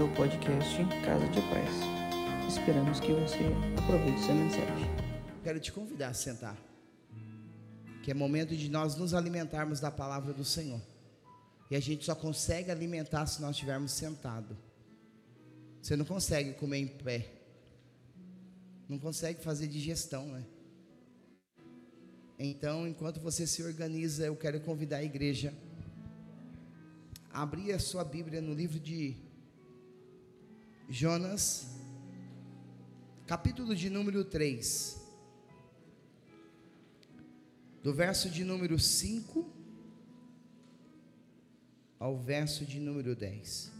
bem-vindo ao podcast Casa de Paz. Esperamos que você aproveite essa mensagem. Quero te convidar a sentar, que é momento de nós nos alimentarmos da palavra do Senhor. E a gente só consegue alimentar se nós estivermos sentados. Você não consegue comer em pé, não consegue fazer digestão, né? Então, enquanto você se organiza, eu quero convidar a igreja a abrir a sua Bíblia no livro de Jonas, capítulo de número 3, do verso de número 5 ao verso de número 10.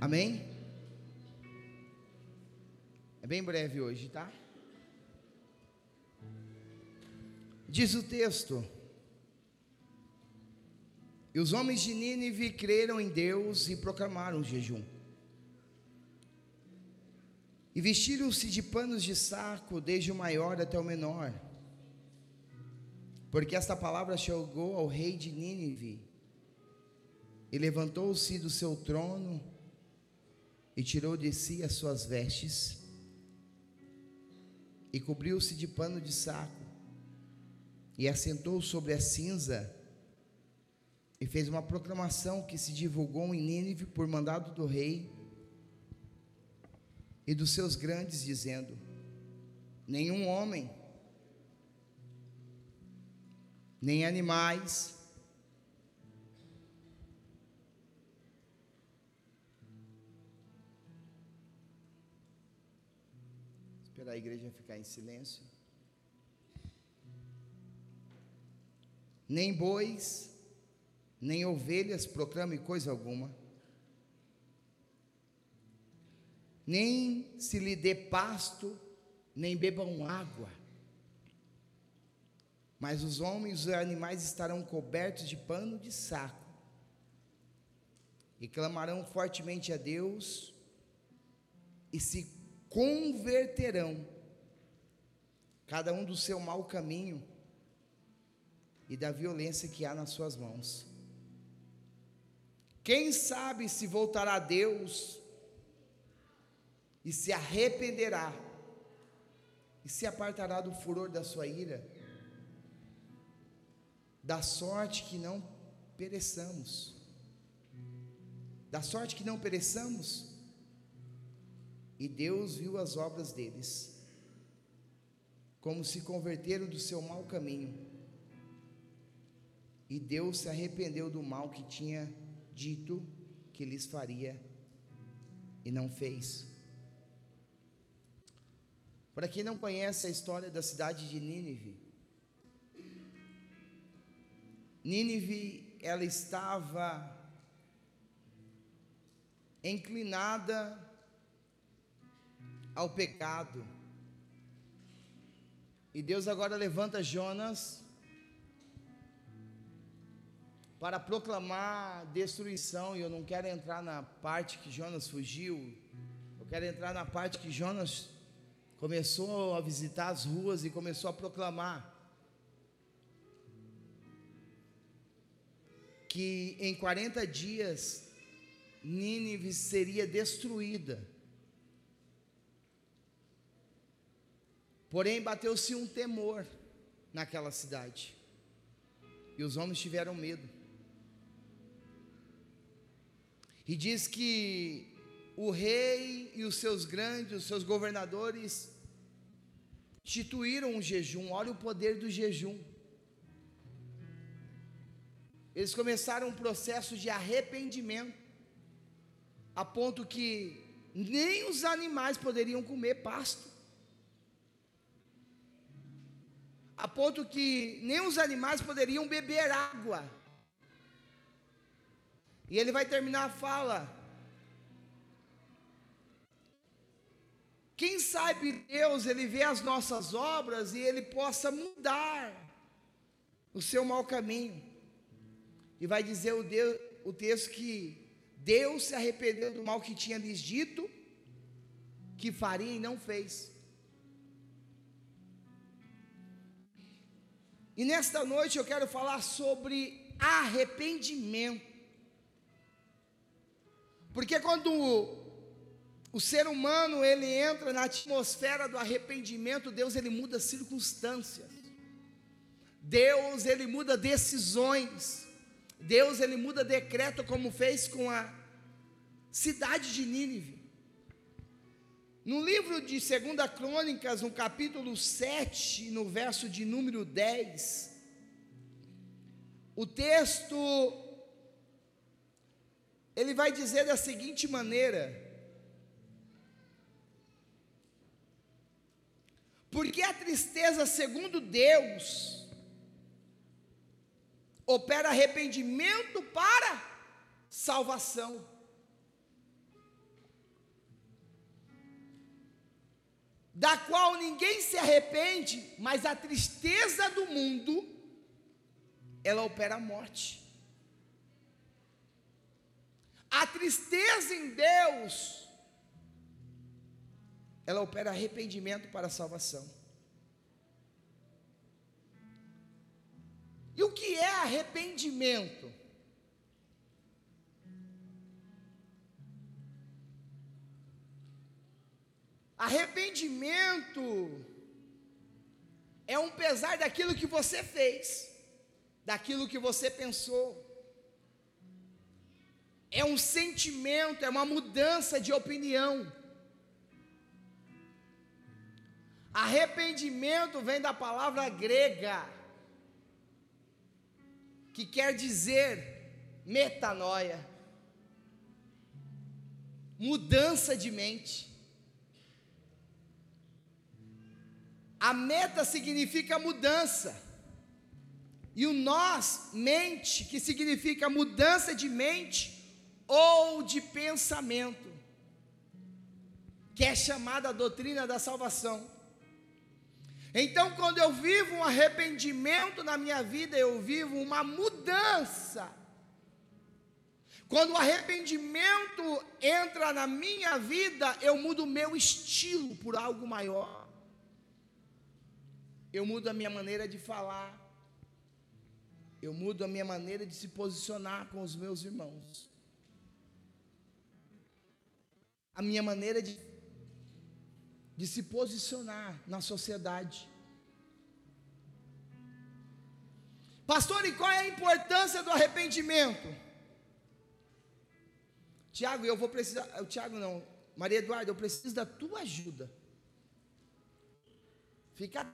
Amém? É bem breve hoje, tá? Diz o texto: E os homens de Nínive creram em Deus e proclamaram jejum. E vestiram-se de panos de saco, desde o maior até o menor. Porque esta palavra chegou ao rei de Nínive. E levantou-se do seu trono e tirou de si as suas vestes e cobriu-se de pano de saco e assentou sobre a cinza e fez uma proclamação que se divulgou em Nínive por mandado do rei e dos seus grandes, dizendo: Nenhum homem, nem animais, a igreja ficar em silêncio. Nem bois, nem ovelhas proclame coisa alguma. Nem se lhe dê pasto, nem bebam água. Mas os homens e os animais estarão cobertos de pano de saco e clamarão fortemente a Deus e se converterão, cada um do seu mau caminho e da violência que há nas suas mãos. Quem sabe se voltará a Deus e se arrependerá e se apartará do furor da sua ira, da sorte que não pereçamos, da sorte que não pereçamos. E Deus viu as obras deles, como se converteram do seu mau caminho. E Deus se arrependeu do mal que tinha dito que lhes faria e não fez. Para quem não conhece a história da cidade de Nínive, Nínive ela estava inclinada ao pecado. E Deus agora levanta Jonas para proclamar destruição, e eu não quero entrar na parte que Jonas fugiu, eu quero entrar na parte que Jonas começou a visitar as ruas e começou a proclamar que em 40 dias Nínive seria destruída. Porém, bateu-se um temor naquela cidade, e os homens tiveram medo. E diz que o rei e os seus grandes, os seus governadores, instituíram um jejum. Olha o poder do jejum. Eles começaram um processo de arrependimento, a ponto que nem os animais poderiam comer pasto. A ponto que nem os animais poderiam beber água. E ele vai terminar a fala. Quem sabe Deus, ele vê as nossas obras e ele possa mudar o seu mau caminho. E vai dizer o, Deus, o texto que Deus se arrependeu do mal que tinha lhes dito que faria e não fez. E nesta noite eu quero falar sobre arrependimento. Porque quando o ser humano ele entra na atmosfera do arrependimento, Deus ele muda circunstâncias. Deus ele muda decisões. Deus ele muda decreto como fez com a cidade de Nínive. No livro de 2 Crônicas, no capítulo 7, no verso de número 10, o texto ele vai dizer da seguinte maneira: Porque a tristeza, segundo Deus, opera arrependimento para salvação. Da qual ninguém se arrepende, mas a tristeza do mundo, ela opera a morte. A tristeza em Deus ela opera arrependimento para a salvação. E o que é arrependimento? Arrependimento é um pesar daquilo que você fez, daquilo que você pensou. É um sentimento, é uma mudança de opinião. Arrependimento vem da palavra grega, que quer dizer metanoia, mudança de mente. A meta significa mudança, e o nós, mente, que significa mudança de mente ou de pensamento, que é chamada a doutrina da salvação. Então, quando eu vivo um arrependimento na minha vida, eu vivo uma mudança. Quando o arrependimento entra na minha vida, eu mudo o meu estilo por algo maior. Eu mudo a minha maneira de falar. Eu mudo a minha maneira de se posicionar com os meus irmãos. A minha maneira de de se posicionar na sociedade. Pastor, e qual é a importância do arrependimento? Tiago, eu vou precisar. Tiago não, Maria Eduarda, eu preciso da tua ajuda. Fica.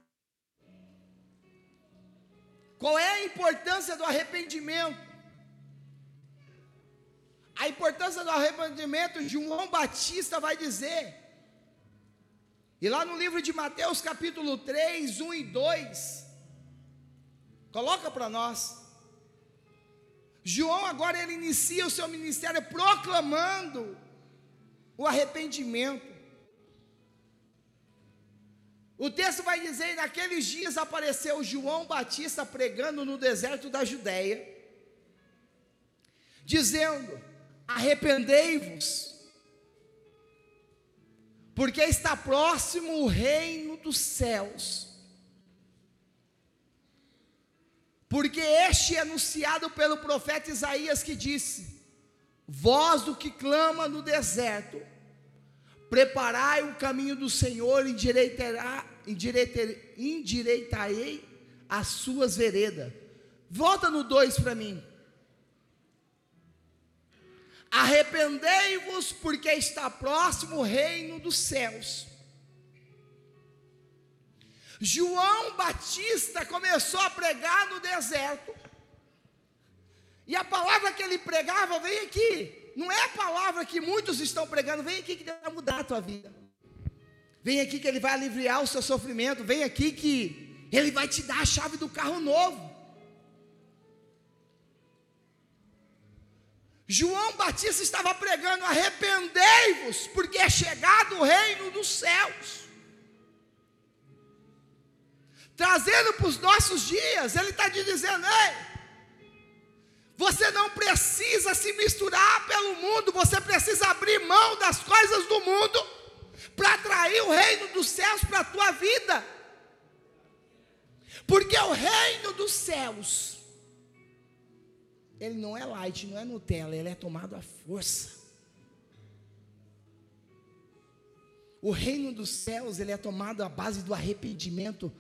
Qual é a importância do arrependimento? A importância do arrependimento, João Batista vai dizer e lá no livro de Mateus, capítulo 3, 1 e 2, coloca para nós. João agora ele inicia o seu ministério proclamando o arrependimento. O texto vai dizer: naqueles dias apareceu João Batista pregando no deserto da Judéia, dizendo: Arrependei-vos porque está próximo o reino dos céus. Porque este é anunciado pelo profeta Isaías que disse: Voz do que clama no deserto, preparai o caminho do Senhor, endireitarei as suas veredas. Volta no 2 para mim. Arrependei-vos, porque está próximo o reino dos céus. João Batista começou a pregar no deserto, e a palavra que ele pregava, vem aqui, não é a palavra que muitos estão pregando, vem aqui que Deus vai mudar a tua vida, vem aqui que Ele vai aliviar o seu sofrimento, vem aqui que Ele vai te dar a chave do carro novo. João Batista estava pregando: arrependei-vos, porque é chegado o reino dos céus. Trazendo para os nossos dias, ele está dizendo: ei, você não precisa se misturar pelo mundo, você precisa abrir mão das coisas do mundo para atrair o reino dos céus para a tua vida. Porque o reino dos céus, ele não é light, não é Nutella, ele é tomado à força. O reino dos céus, ele é tomado à base do arrependimento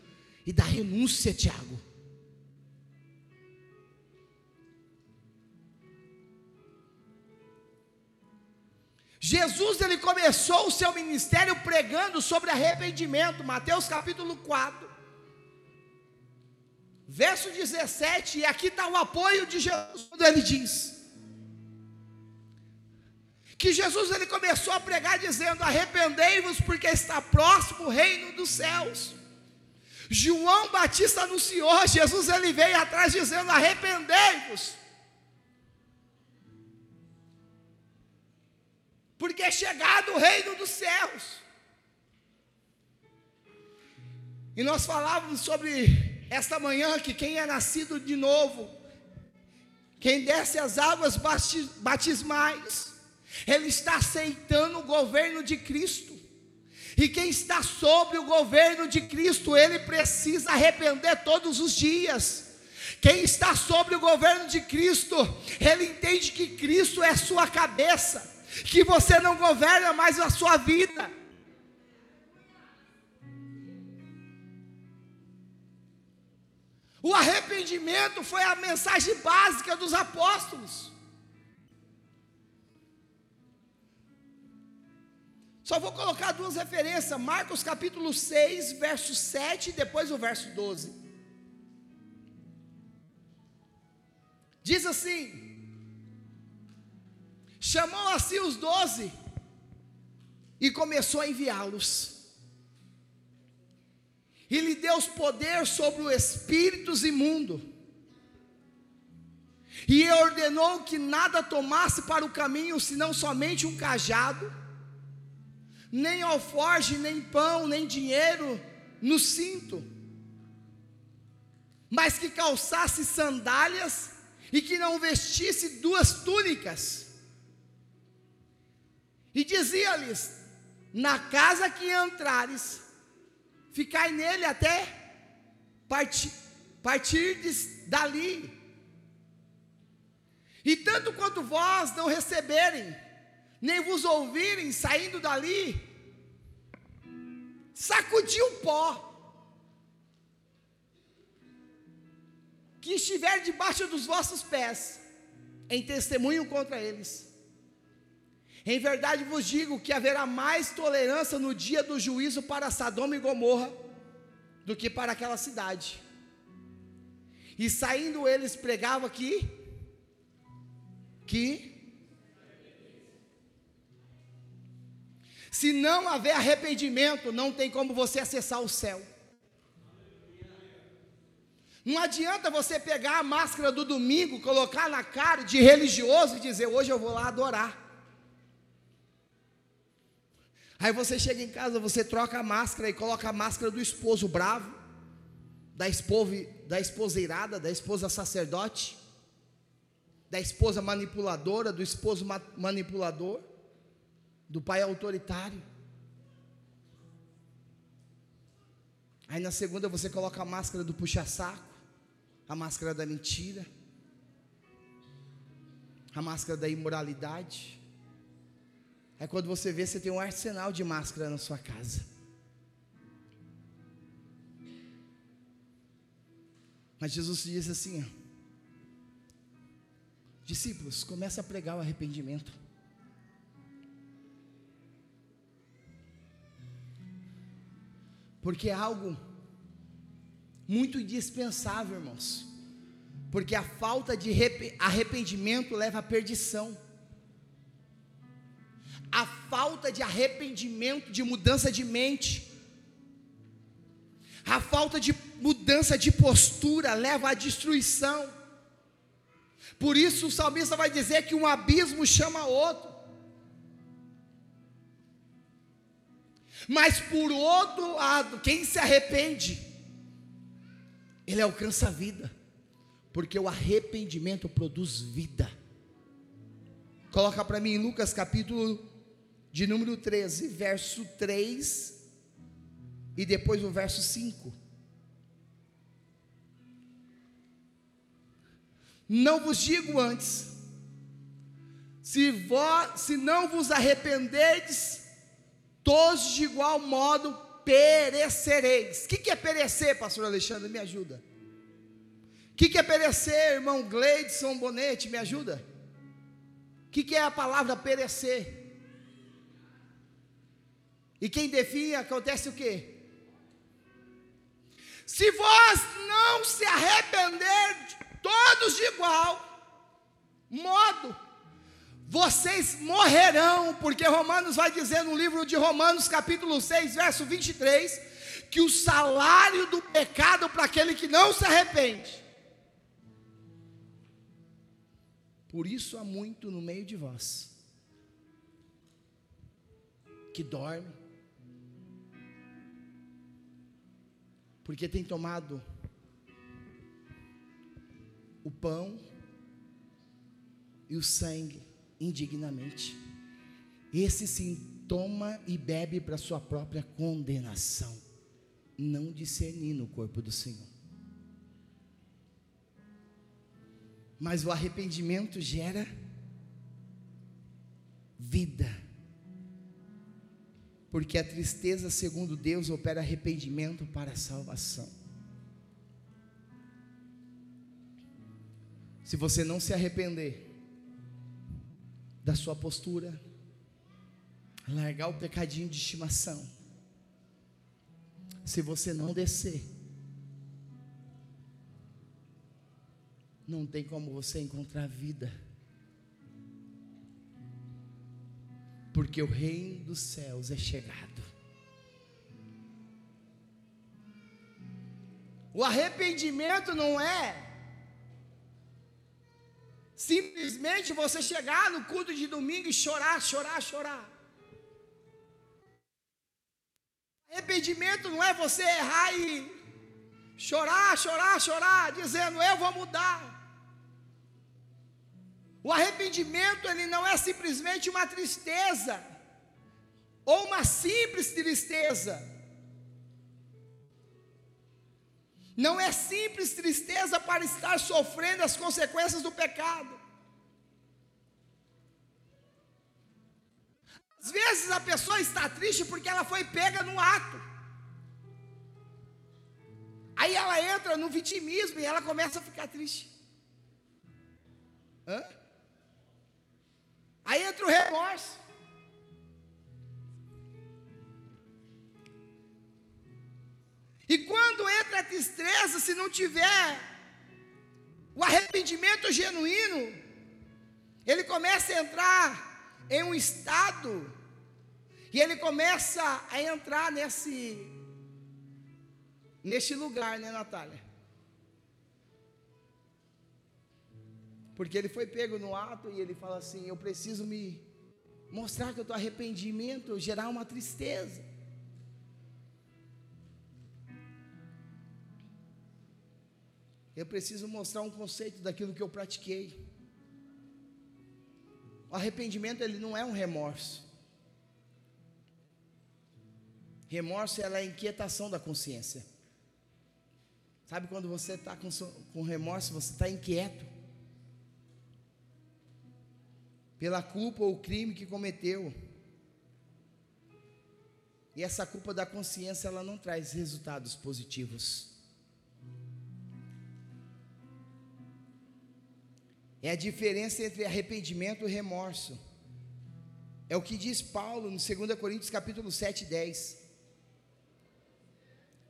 e da renúncia, Tiago. Jesus ele começou o seu ministério pregando sobre arrependimento, Mateus capítulo 4, verso 17, e aqui está o apoio de Jesus quando ele diz: que Jesus ele começou a pregar dizendo: arrependei-vos, porque está próximo o reino dos céus. João Batista anunciou, Jesus ele veio atrás dizendo: arrependei-vos. Porque é chegado o reino dos céus. E nós falávamos sobre esta manhã que quem é nascido de novo, quem desce as águas batismais, ele está aceitando o governo de Cristo. E quem está sobre o governo de Cristo, ele precisa arrepender todos os dias. Quem está sobre o governo de Cristo, ele entende que Cristo é sua cabeça que você não governa mais a sua vida. O arrependimento foi a mensagem básica dos apóstolos. Só vou colocar duas referências: Marcos capítulo 6, verso 7 e depois o verso 12. Diz assim: chamou assim os doze e começou a enviá-los. E lhe deu poder sobre os espíritos imundos. E ordenou que nada tomasse para o caminho, senão somente um cajado, nem alforge, nem pão, nem dinheiro no cinto, mas que calçasse sandálias e que não vestisse duas túnicas e dizia-lhes: Na casa que entrares, ficai nele até partir, dali. E tanto quanto vós não receberem, nem vos ouvirem saindo dali, sacudi o pó que estiver debaixo dos vossos pés, em testemunho contra eles. Em verdade vos digo que haverá mais tolerância no dia do juízo para Sodoma e Gomorra do que para aquela cidade. E saindo eles pregavam aqui que se não haver arrependimento, não tem como você acessar o céu. Não adianta você pegar a máscara do domingo, colocar na cara de religioso e dizer: Hoje eu vou lá adorar. Aí você chega em casa, você troca a máscara e coloca a máscara do esposo bravo, da esposa, da esposa irada, da esposa sacerdote, da esposa manipuladora, do esposo ma manipulador, do pai autoritário. Aí na segunda você coloca a máscara do puxa-saco, a máscara da mentira, a máscara da imoralidade. É quando você vê, você tem um arsenal de máscara na sua casa. Mas Jesus diz assim: discípulos, começa a pregar o arrependimento. Porque é algo muito indispensável, irmãos. Porque a falta de arrependimento leva à perdição a falta de arrependimento, de mudança de mente, a falta de mudança de postura leva à destruição. Por isso o salmista vai dizer que um abismo chama outro. Mas por outro lado, quem se arrepende, ele alcança a vida, porque o arrependimento produz vida. Coloca para mim Lucas capítulo de número 13, verso 3 e depois o verso 5. Não vos digo antes, se, vós, se não vos arrependerdes, todos de igual modo perecereis. O que, que é perecer, pastor Alexandre? Me ajuda. O que, que é perecer, irmão Gleidson Bonete? Me ajuda. O que, que é a palavra perecer? E quem define, acontece o quê? Se vós não se arrepender, todos de igual modo, vocês morrerão, porque Romanos vai dizer no livro de Romanos, capítulo 6, verso 23, que o salário do pecado para aquele que não se arrepende. Por isso há muito no meio de vós que dorme, porque tem tomado o pão e o sangue indignamente. Esse sim toma e bebe para sua própria condenação, não discernir no corpo do Senhor. Mas o arrependimento gera vida. Porque a tristeza, segundo Deus, opera arrependimento para salvação. Se você não se arrepender da sua postura, largar o pecadinho de estimação, se você não descer, não tem como você encontrar vida. Porque o reino dos céus é chegado. O arrependimento não é simplesmente você chegar no culto de domingo e chorar, chorar, chorar. Arrependimento não é você errar e chorar, chorar, chorar, dizendo eu vou mudar. O arrependimento ele não é simplesmente uma tristeza ou uma simples tristeza. Não é simples tristeza para estar sofrendo as consequências do pecado. Às vezes a pessoa está triste porque ela foi pega no ato. Aí ela entra no vitimismo e ela começa a ficar triste. Hã? Aí entra o remorso. E quando entra a tristeza, se não tiver o arrependimento genuíno, ele começa a entrar em um estado, e ele começa a entrar nesse, nesse lugar, né, Natália? Porque ele foi pego no ato e ele fala assim: Eu preciso me mostrar que eu estou arrependimento, gerar uma tristeza. Eu preciso mostrar um conceito daquilo que eu pratiquei. O arrependimento ele não é um remorso. Remorso é a inquietação da consciência. Sabe quando você está com, com remorso, você está inquieto pela culpa ou crime que cometeu. E essa culpa da consciência ela não traz resultados positivos. É a diferença entre arrependimento e remorso. É o que diz Paulo no 2 Coríntios capítulo 7, 10.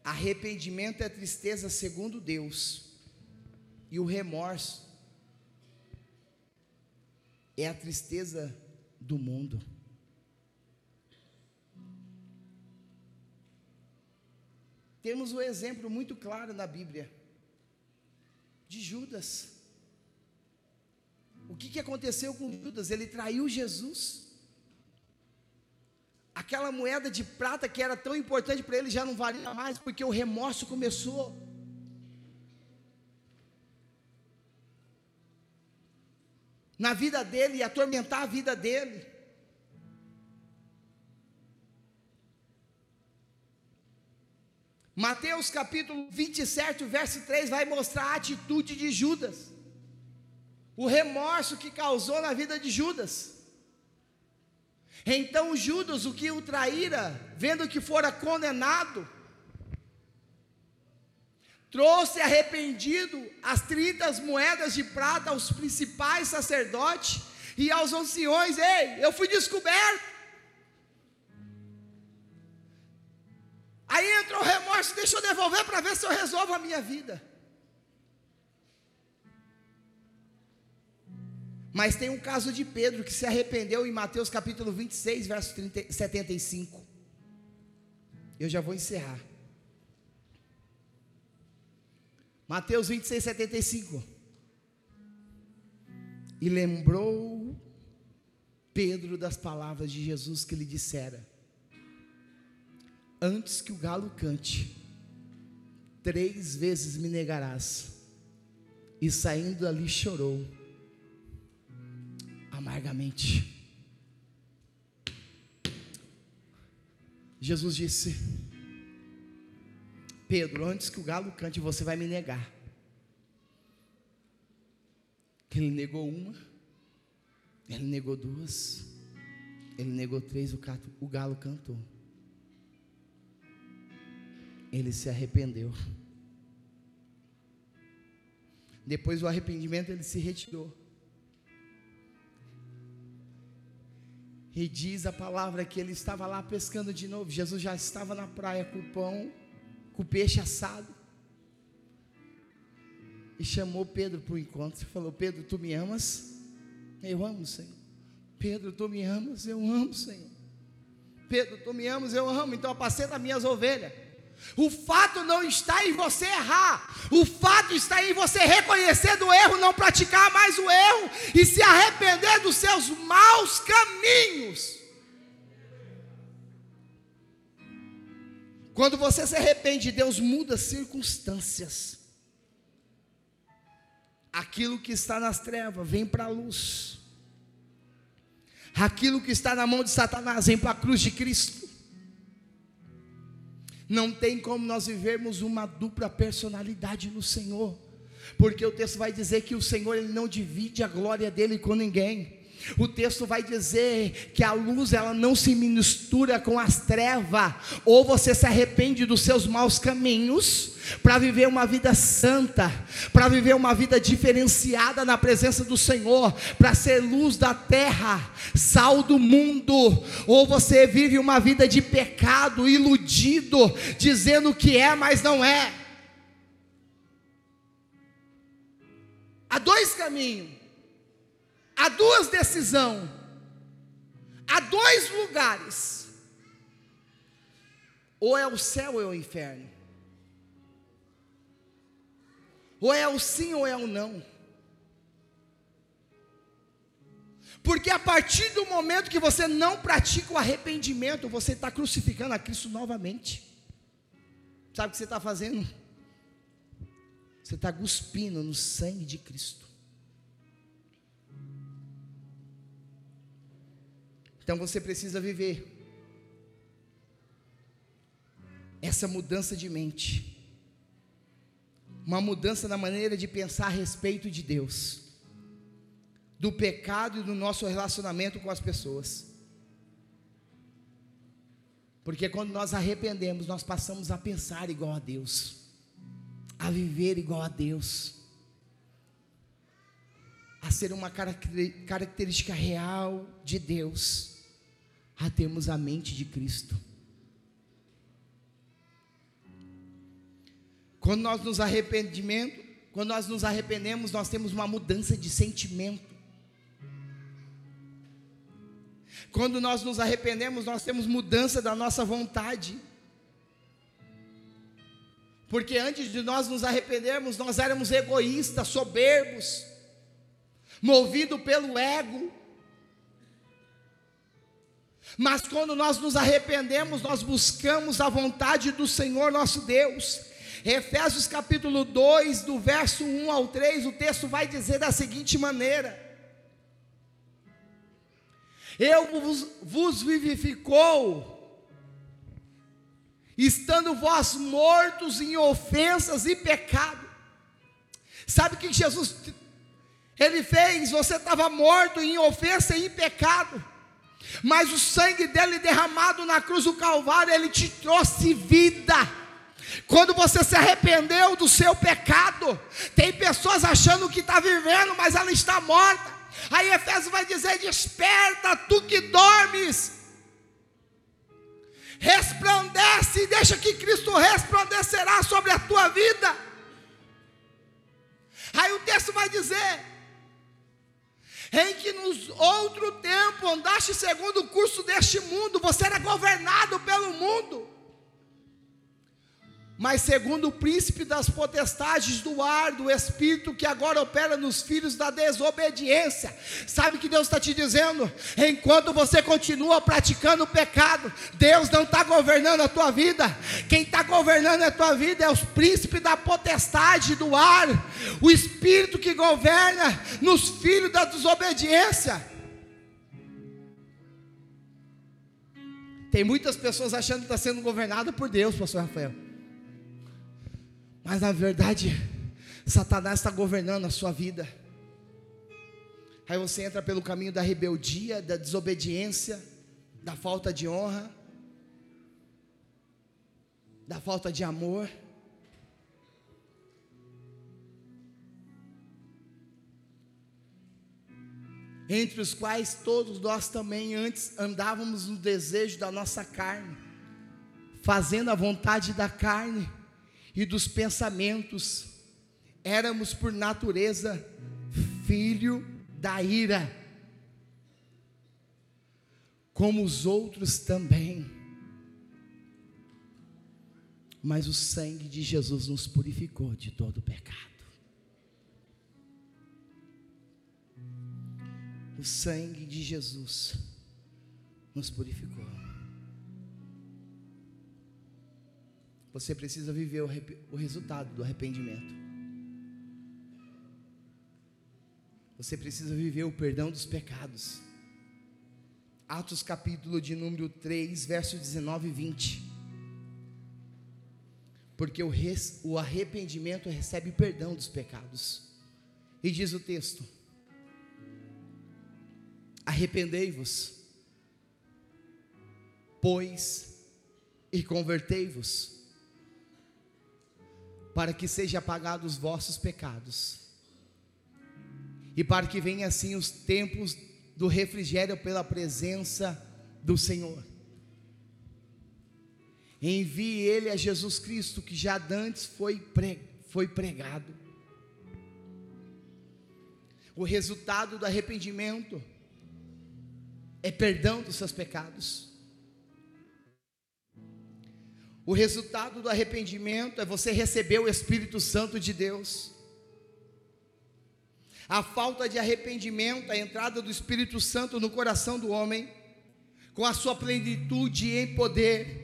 Arrependimento é tristeza segundo Deus, e o remorso é a tristeza do mundo. Temos um exemplo muito claro na Bíblia de Judas. O que, que aconteceu com Judas? Ele traiu Jesus. Aquela moeda de prata que era tão importante para ele já não valia mais, porque o remorso começou. Na vida dele e atormentar a vida dele. Mateus capítulo 27, verso 3 vai mostrar a atitude de Judas. O remorso que causou na vida de Judas. Então Judas, o que o traíra, vendo que fora condenado, trouxe arrependido as 30 moedas de prata aos principais sacerdotes e aos anciões: Ei, eu fui descoberto. Aí entra o remorso, deixa eu devolver para ver se eu resolvo a minha vida. Mas tem um caso de Pedro que se arrependeu em Mateus capítulo 26, verso 30, 75. Eu já vou encerrar. Mateus 26, 75. E lembrou Pedro das palavras de Jesus que lhe dissera: Antes que o galo cante, três vezes me negarás. E saindo dali chorou amargamente. Jesus disse: Pedro, antes que o galo cante, você vai me negar. Ele negou uma, ele negou duas, ele negou três, o, o galo cantou. Ele se arrependeu. Depois do arrependimento, ele se retirou. E diz a palavra que ele estava lá pescando de novo. Jesus já estava na praia com o pão, com o peixe assado. E chamou Pedro para o encontro. E falou: Pedro, tu me amas? Eu amo, Senhor. Pedro, tu me amas? Eu amo, Senhor. Pedro, tu me amas? Eu amo. Então apacenta minhas ovelhas. O fato não está em você errar, o fato está em você reconhecer do erro, não praticar mais o erro e se arrepender dos seus maus caminhos. Quando você se arrepende, Deus muda circunstâncias. Aquilo que está nas trevas vem para a luz. Aquilo que está na mão de Satanás vem para a cruz de Cristo. Não tem como nós vivermos uma dupla personalidade no Senhor, porque o texto vai dizer que o Senhor ele não divide a glória dele com ninguém. O texto vai dizer que a luz ela não se mistura com as trevas, ou você se arrepende dos seus maus caminhos para viver uma vida santa, para viver uma vida diferenciada na presença do Senhor, para ser luz da terra, sal do mundo, ou você vive uma vida de pecado, iludido, dizendo que é, mas não é. Há dois caminhos há duas decisões, há dois lugares: ou é o céu ou é o inferno, ou é o sim ou é o não. Porque a partir do momento que você não pratica o arrependimento, você está crucificando a Cristo novamente. Sabe o que você está fazendo? Você está cuspindo no sangue de Cristo. Então você precisa viver essa mudança de mente, uma mudança na maneira de pensar a respeito de Deus, do pecado e do nosso relacionamento com as pessoas. Porque quando nós arrependemos, nós passamos a pensar igual a Deus, a viver igual a Deus, a ser uma característica real de Deus a termos a mente de Cristo. Quando nós nos arrependimento, quando nós nos arrependemos, nós temos uma mudança de sentimento. Quando nós nos arrependemos, nós temos mudança da nossa vontade. Porque antes de nós nos arrependermos, nós éramos egoístas, soberbos, movidos pelo ego, mas quando nós nos arrependemos, nós buscamos a vontade do Senhor nosso Deus. Efésios capítulo 2, do verso 1 ao 3, o texto vai dizer da seguinte maneira: Eu vos, vos vivificou estando vós mortos em ofensas e pecado. Sabe o que Jesus ele fez? Você estava morto em ofensa e em pecado. Mas o sangue dele derramado na cruz do Calvário, ele te trouxe vida. Quando você se arrependeu do seu pecado, tem pessoas achando que está vivendo, mas ela está morta. Aí Efésios vai dizer: Desperta, tu que dormes, resplandece e deixa que Cristo resplandecerá sobre a tua vida. Aí o texto vai dizer: em que nos outro tempo andaste segundo o curso deste mundo, você era governado pelo mundo mas segundo o príncipe das potestades do ar, do espírito que agora opera nos filhos da desobediência. Sabe o que Deus está te dizendo? Enquanto você continua praticando o pecado, Deus não está governando a tua vida. Quem está governando a tua vida é os príncipes da potestade do ar, o espírito que governa nos filhos da desobediência. Tem muitas pessoas achando que está sendo governado por Deus, pastor Rafael. Mas na verdade, Satanás está governando a sua vida. Aí você entra pelo caminho da rebeldia, da desobediência, da falta de honra, da falta de amor. Entre os quais todos nós também antes andávamos no desejo da nossa carne, fazendo a vontade da carne e dos pensamentos, éramos por natureza filho da ira, como os outros também. Mas o sangue de Jesus nos purificou de todo o pecado. O sangue de Jesus nos purificou. Você precisa viver o, o resultado do arrependimento. Você precisa viver o perdão dos pecados. Atos capítulo de número 3, verso 19 e 20. Porque o, res, o arrependimento recebe perdão dos pecados. E diz o texto: Arrependei-vos, pois, e convertei-vos para que sejam apagados os vossos pecados, e para que venham assim os tempos do refrigério pela presença do Senhor. Envie Ele a Jesus Cristo, que já antes foi, foi pregado. O resultado do arrependimento é perdão dos seus pecados. O resultado do arrependimento é você receber o Espírito Santo de Deus. A falta de arrependimento, a entrada do Espírito Santo no coração do homem, com a sua plenitude em poder.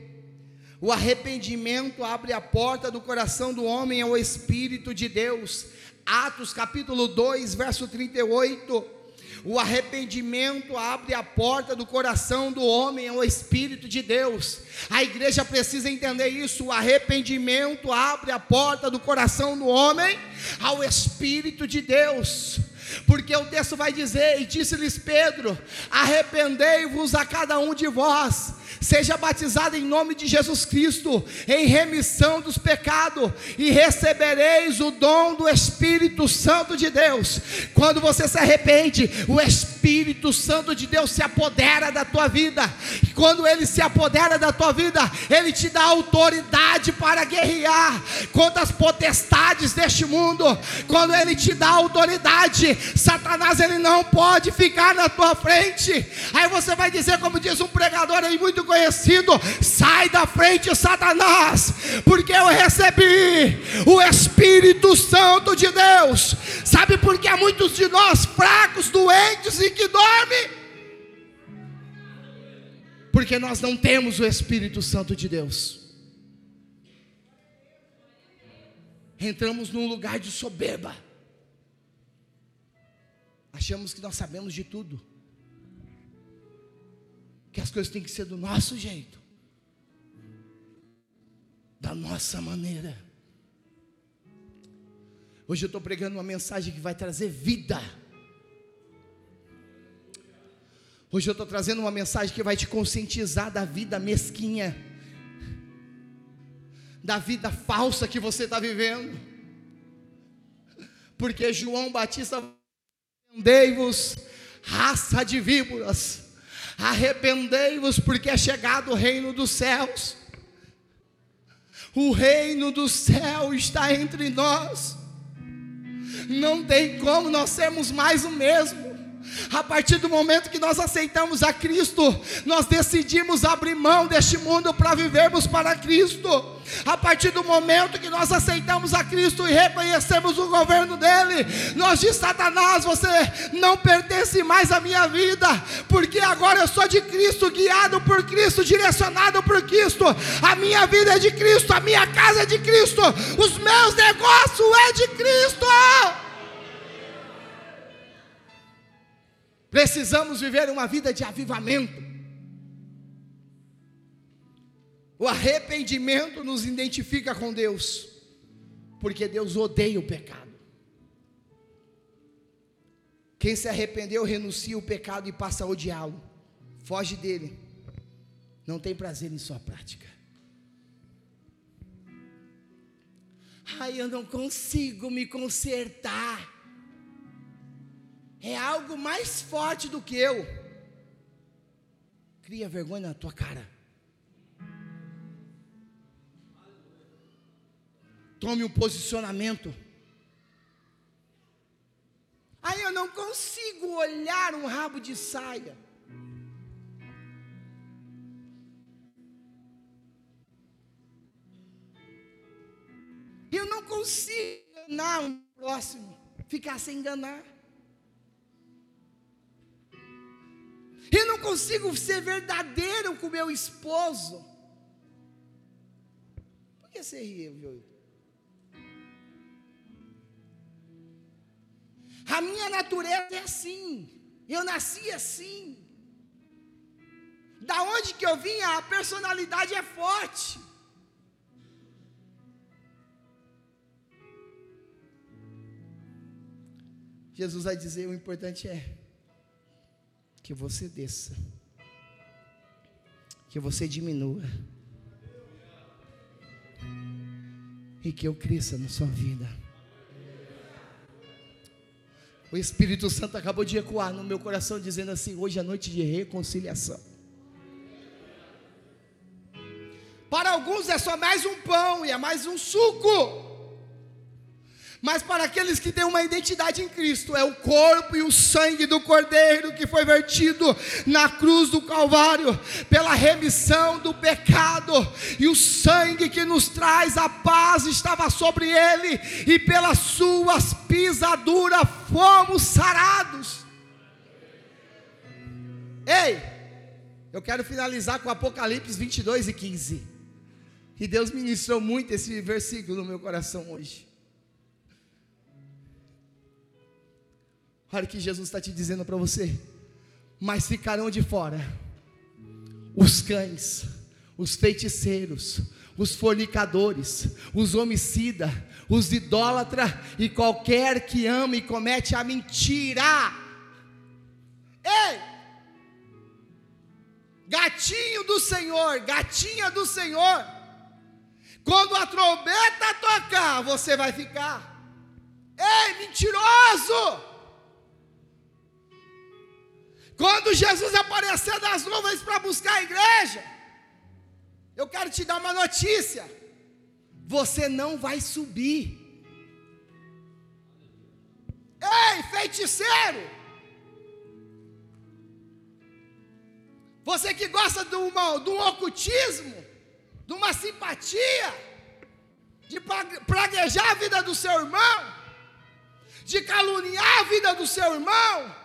O arrependimento abre a porta do coração do homem ao Espírito de Deus. Atos capítulo 2, verso 38 o arrependimento abre a porta do coração do homem ao Espírito de Deus. A igreja precisa entender isso. O arrependimento abre a porta do coração do homem ao Espírito de Deus. Porque o texto vai dizer: E disse-lhes Pedro: Arrependei-vos a cada um de vós seja batizado em nome de Jesus Cristo, em remissão dos pecados, e recebereis o dom do Espírito Santo de Deus. Quando você se arrepende, o Espírito Santo de Deus se apodera da tua vida, e quando ele se apodera da tua vida, ele te dá autoridade para guerrear contra as potestades deste mundo. Quando ele te dá autoridade, Satanás ele não pode ficar na tua frente. Aí você vai dizer, como diz um pregador aí muito conhecido: sai da frente, Satanás, porque eu recebi o Espírito Santo de Deus. Sabe por que há muitos de nós fracos, doentes e que dormem? Porque nós não temos o Espírito Santo de Deus. Entramos num lugar de soberba. Achamos que nós sabemos de tudo que as coisas têm que ser do nosso jeito. da nossa maneira. Hoje eu estou pregando uma mensagem que vai trazer vida. Hoje eu estou trazendo uma mensagem que vai te conscientizar da vida mesquinha, da vida falsa que você está vivendo. Porque João Batista, arrependei-vos, raça de víboras, arrependei-vos, porque é chegado o reino dos céus. O reino do céu está entre nós. Não tem como nós sermos mais o mesmo. A partir do momento que nós aceitamos a Cristo, nós decidimos abrir mão deste mundo para vivermos para Cristo. A partir do momento que nós aceitamos a Cristo e reconhecemos o governo dele, nós diz Satanás, você não pertence mais à minha vida, porque agora eu sou de Cristo, guiado por Cristo, direcionado por Cristo. A minha vida é de Cristo, a minha casa é de Cristo, os meus negócios é de Cristo. Precisamos viver uma vida de avivamento. O arrependimento nos identifica com Deus, porque Deus odeia o pecado. Quem se arrependeu renuncia o pecado e passa a odiá-lo, foge dele, não tem prazer em sua prática. Ai, eu não consigo me consertar é algo mais forte do que eu. Cria vergonha na tua cara. Tome um posicionamento. Aí eu não consigo olhar um rabo de saia. Eu não consigo enganar um próximo, ficar sem enganar. Eu não consigo ser verdadeiro com meu esposo. Por que você ri, viu? A minha natureza é assim. Eu nasci assim. Da onde que eu vim, a personalidade é forte. Jesus vai dizer: o importante é que você desça, que você diminua, e que eu cresça na sua vida. O Espírito Santo acabou de ecoar no meu coração, dizendo assim: hoje é noite de reconciliação. Para alguns é só mais um pão e é mais um suco. Mas para aqueles que têm uma identidade em Cristo, é o corpo e o sangue do Cordeiro que foi vertido na cruz do Calvário, pela remissão do pecado, e o sangue que nos traz a paz estava sobre ele, e pelas suas pisaduras fomos sarados. Ei, eu quero finalizar com Apocalipse 22 e 15. E Deus ministrou muito esse versículo no meu coração hoje. Olha o que Jesus está te dizendo para você. Mas ficarão de fora os cães, os feiticeiros, os fornicadores, os homicidas, os idólatras e qualquer que ama e comete a mentira. Ei! Gatinho do Senhor, gatinha do Senhor. Quando a trombeta tocar, você vai ficar. Ei, mentiroso! Quando Jesus aparecer das nuvens para buscar a igreja, eu quero te dar uma notícia: você não vai subir. Ei, feiticeiro! Você que gosta de, um ocultismo, de uma simpatia, de praguejar a vida do seu irmão, de caluniar a vida do seu irmão,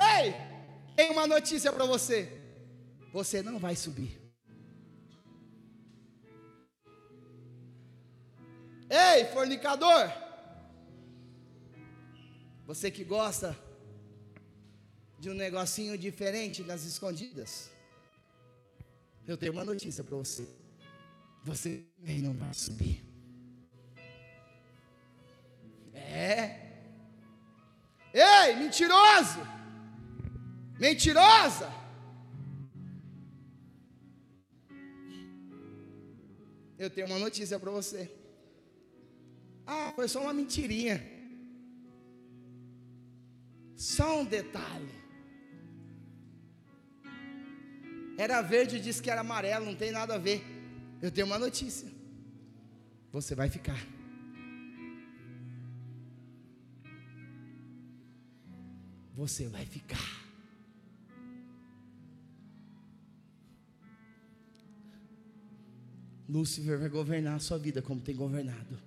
Ei, tem uma notícia para você: você não vai subir. Ei, fornicador, você que gosta de um negocinho diferente nas escondidas, eu tenho uma notícia para você: você também não vai subir. É. Ei, mentiroso! Mentirosa! Eu tenho uma notícia para você. Ah, foi só uma mentirinha. Só um detalhe. Era verde e disse que era amarelo, não tem nada a ver. Eu tenho uma notícia. Você vai ficar. Você vai ficar. Lúcifer vai governar a sua vida como tem governado.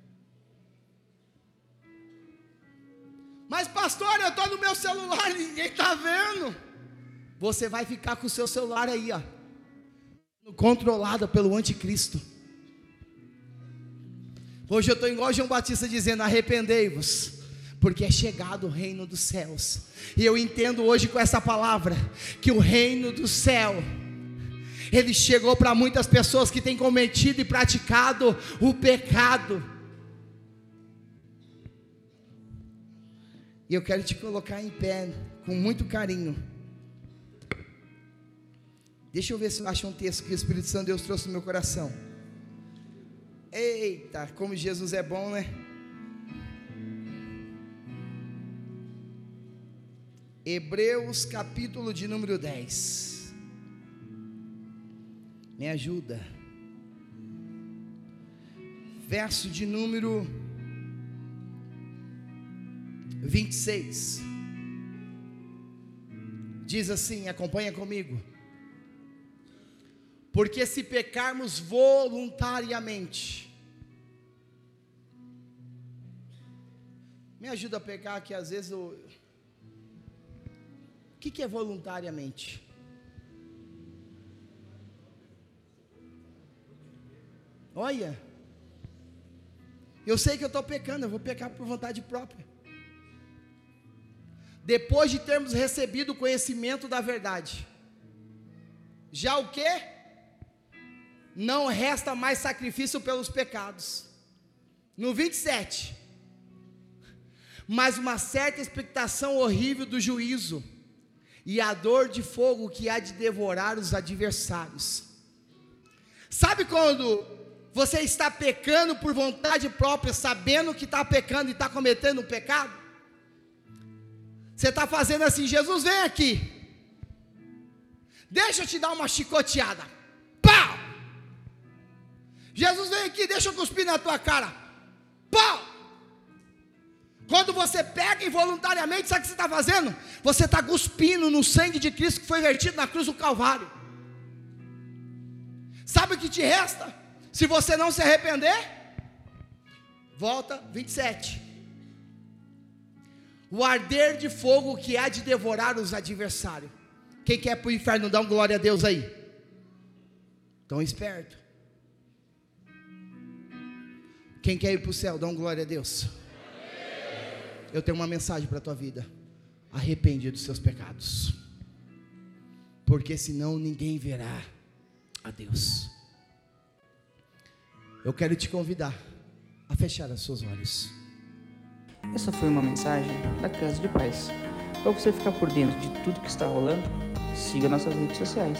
Mas pastor, eu estou no meu celular ninguém está vendo. Você vai ficar com o seu celular aí, ó, controlado pelo anticristo. Hoje eu estou igual João Batista dizendo: arrependei-vos, porque é chegado o reino dos céus. E eu entendo hoje com essa palavra que o reino do céu ele chegou para muitas pessoas que têm cometido e praticado o pecado. E eu quero te colocar em pé com muito carinho. Deixa eu ver se eu acho um texto que o Espírito Santo Deus trouxe no meu coração. Eita, como Jesus é bom, né? Hebreus capítulo de número 10. Me ajuda. Verso de número 26. Diz assim: acompanha comigo. Porque se pecarmos voluntariamente, me ajuda a pegar que às vezes o. O que, que é voluntariamente? Olha, eu sei que eu estou pecando, eu vou pecar por vontade própria. Depois de termos recebido o conhecimento da verdade, já o que? Não resta mais sacrifício pelos pecados. No 27, mas uma certa expectação horrível do juízo e a dor de fogo que há de devorar os adversários. Sabe quando você está pecando por vontade própria, sabendo que está pecando e está cometendo um pecado? Você está fazendo assim, Jesus vem aqui, deixa eu te dar uma chicoteada, pau! Jesus vem aqui, deixa eu cuspir na tua cara, pau! Quando você pega involuntariamente, sabe o que você está fazendo? Você está cuspindo no sangue de Cristo que foi vertido na cruz do Calvário. Sabe o que te resta? Se você não se arrepender, volta 27. O arder de fogo que há de devorar os adversários. Quem quer para o inferno, dá um glória a Deus aí. Tão esperto. Quem quer ir para o céu, dá um glória a Deus. Eu tenho uma mensagem para a tua vida. Arrepende dos seus pecados. Porque senão ninguém verá a Deus eu quero te convidar a fechar os seus olhos. Essa foi uma mensagem da Casa de Paz. Para você ficar por dentro de tudo que está rolando, siga nossas redes sociais.